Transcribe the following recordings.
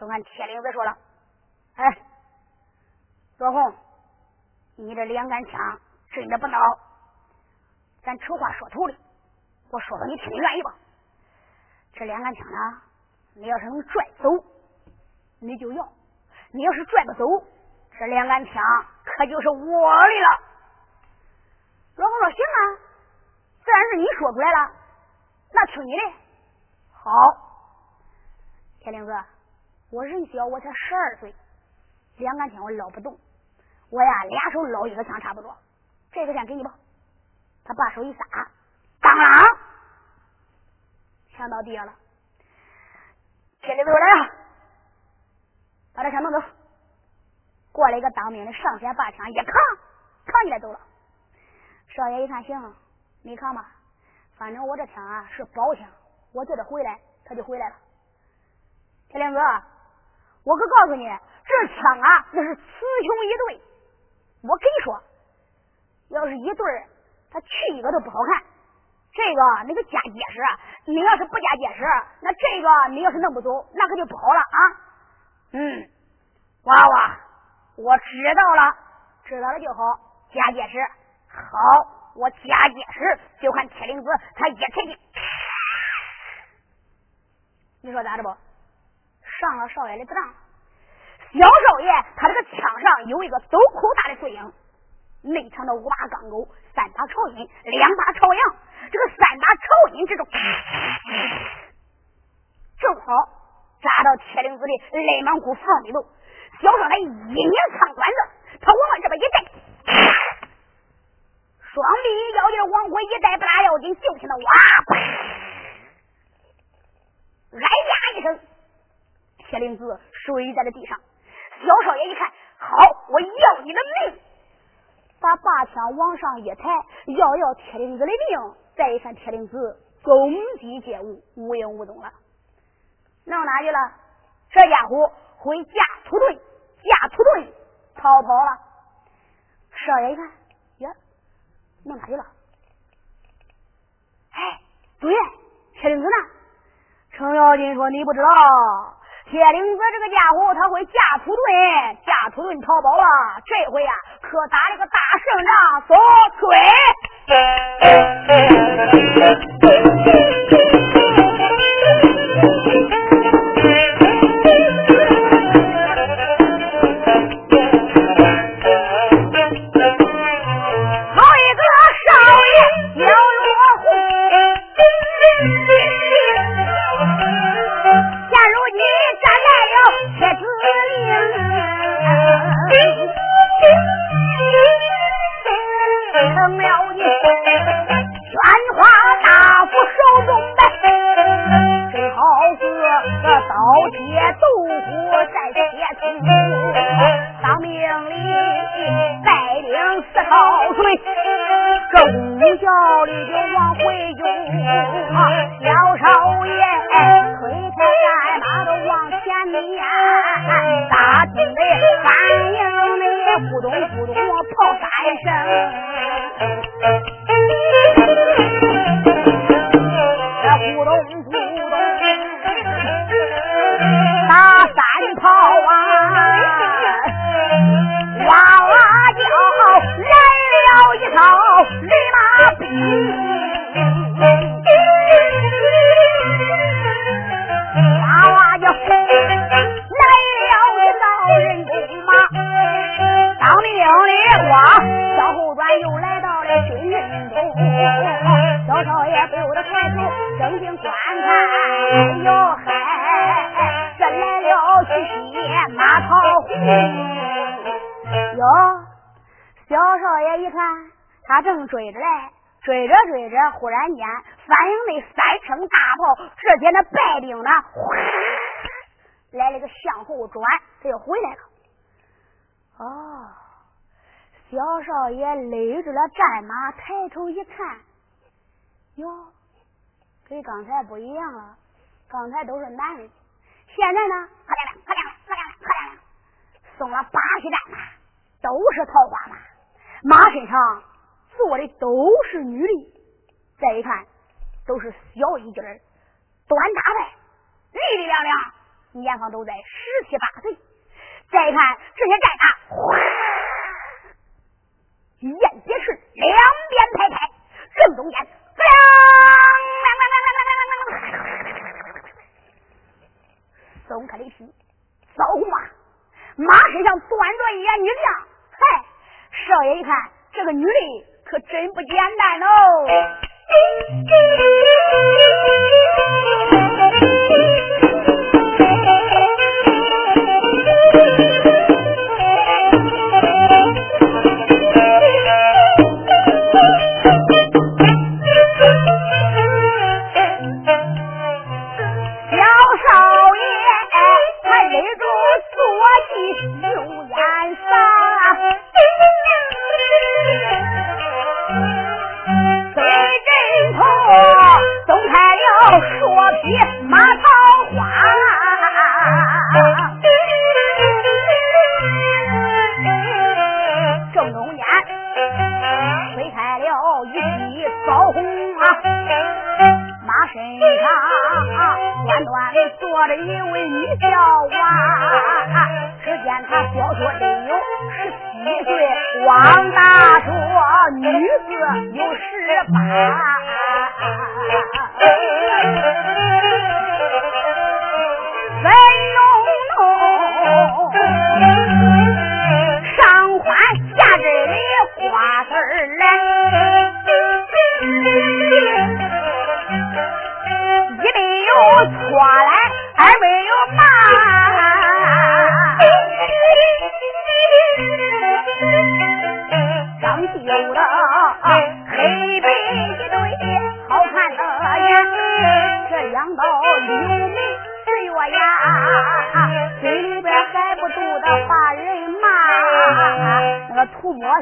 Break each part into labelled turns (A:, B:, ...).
A: 就看铁岭子说了：“哎，罗红，你这两杆枪真的不孬。咱丑话说头里，我说说你听，你愿意吧？这两杆枪呢，你要是能拽走，你就要；你要是拽不走，这两杆枪可就是我的了。”罗红说：“行啊，自然是你说出来了，那听你的。好，铁岭子。”我人小，我才十二岁，两杆枪我捞不动，我呀俩手捞一个枪差不多。这个先给你吧。他把手一撒，当啷，枪到地下了。铁里头来了，把这枪弄走。过来一个当兵的，上前把枪一扛，扛起来走了。少爷一看，行，你扛吧，反正我这枪啊是宝枪，我叫他回来，他就回来了。铁亮哥。我可告诉你，这枪啊，那是雌雄一对。我跟你说，要是一对儿，他去一个都不好看。这个那个加结实，你要是不加结实，那这个你要是弄不走，那可就不好了啊。嗯，娃娃，我知道了，知道了就好，加结实。好，我加结实，就看铁灵子他一沉劲，你说咋着不？上了少爷的当，小少爷他这个枪上有一个斗口大的碎影，内藏的五把钢钩，三把朝阴，两把朝阳。这个三把朝阴之中，正好扎到铁灵子的内蒙古缝里头。小少爷一拧枪管子，他往这边一带，双臂腰间往回一带，不大要紧，就听到哇，哎呀一声。铁灵子睡在了地上，小少爷一看，好，我要你的命！把把枪往上一抬，要要铁灵子的命。再一看，铁灵子公鸡皆无，无影无踪了，弄哪去了？这家伙会架土遁，架土遁逃跑了。少爷一看，呀，弄哪去了？哎，对，铁灵子呢？程咬金说：“你不知道。”铁岭子这个家伙，他会架土遁，架土遁逃跑了。这回啊，可打了个大胜仗，接豆腐，再接葱。当命里带领四号队，狗叫的就往回涌。小少爷推开战马都往前撵，大听的反应的咕咚咕咚炮三声。哎呦嘿！这来了几匹马跑虎哟！小少爷一看，他正追着来，追着追着，忽然间反应那三声大炮，直接那败兵呢，哗，来了个向后转，他又回来了。哦，小少爷勒住了战马，抬头一看，哟，跟刚才不一样了。刚才都是男人，现在呢，可亮亮，可亮亮，可亮亮，可亮亮，送了八匹战马，都是桃花马，马身上坐的都是女的，再一看，都是小一军儿，短打扮，力力亮亮，年方都在十七八岁，再一看这些战马，哗，燕蝶是两边拍拍，正中间，亮。一眼女将，嗨！少爷一看，这个女的可真不简单哦。身上，端端的坐着一位女小娃。只见她小说里有十七岁，王大叔女子有十八。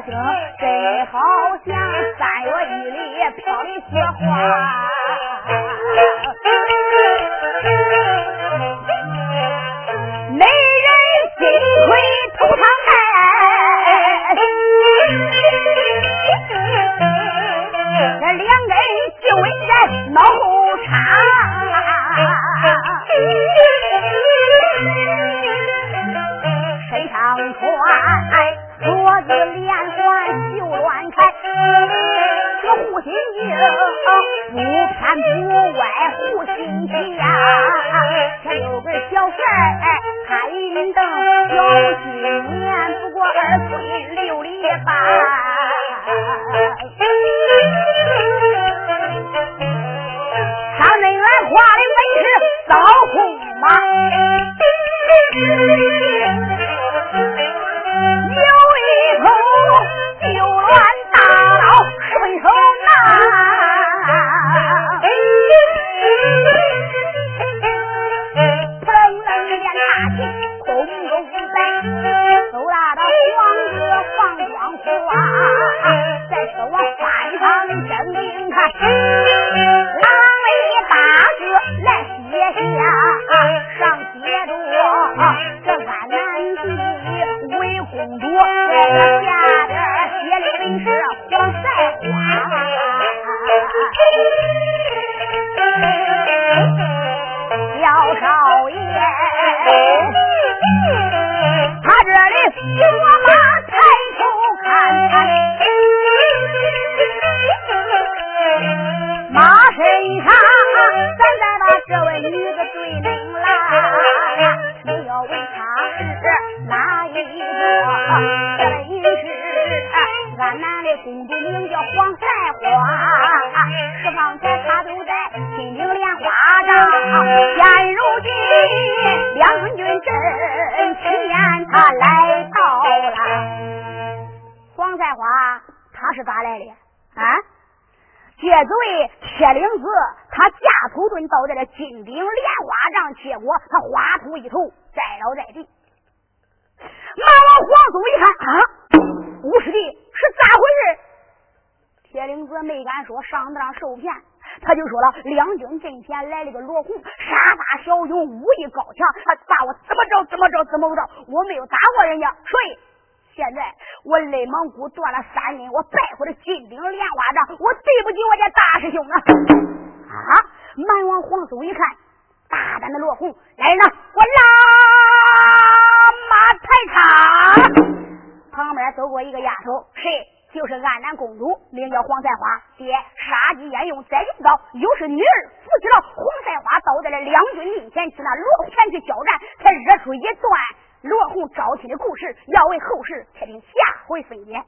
A: 声，真好像三月雨里飘的雪花。不偏不歪护亲戚呀。有个小帅他云灯。花，十方才他都在金顶莲花杖，现如今两军阵前他来到了。黄赛花，他是咋来的？啊？见这位铁岭子，他架土遁到了金顶莲花杖，结果他花土一头栽倒在地。马老皇祖一看啊，五师弟是咋回事？铁岭子没敢说上当受骗，他就说了：两军阵前来了个罗红，杀伐小勇，武艺高强，他把我怎么着怎么着怎么着，我没有打过人家，所以现在我肋蒙古断了三根，我败回了金顶莲花掌，我对不起我家大师兄啊！啊！蛮王黄松一看，大胆的罗红，来人呐，我拉马抬场！旁边走过一个丫头，谁。就是安南公主，名叫黄赛花。爹，杀鸡焉用宰牛刀？又是女儿扶起了黄赛花，倒在了两军面前，去那罗前去交战，才惹出一段罗红招亲的故事。要为后世，且听下回分解。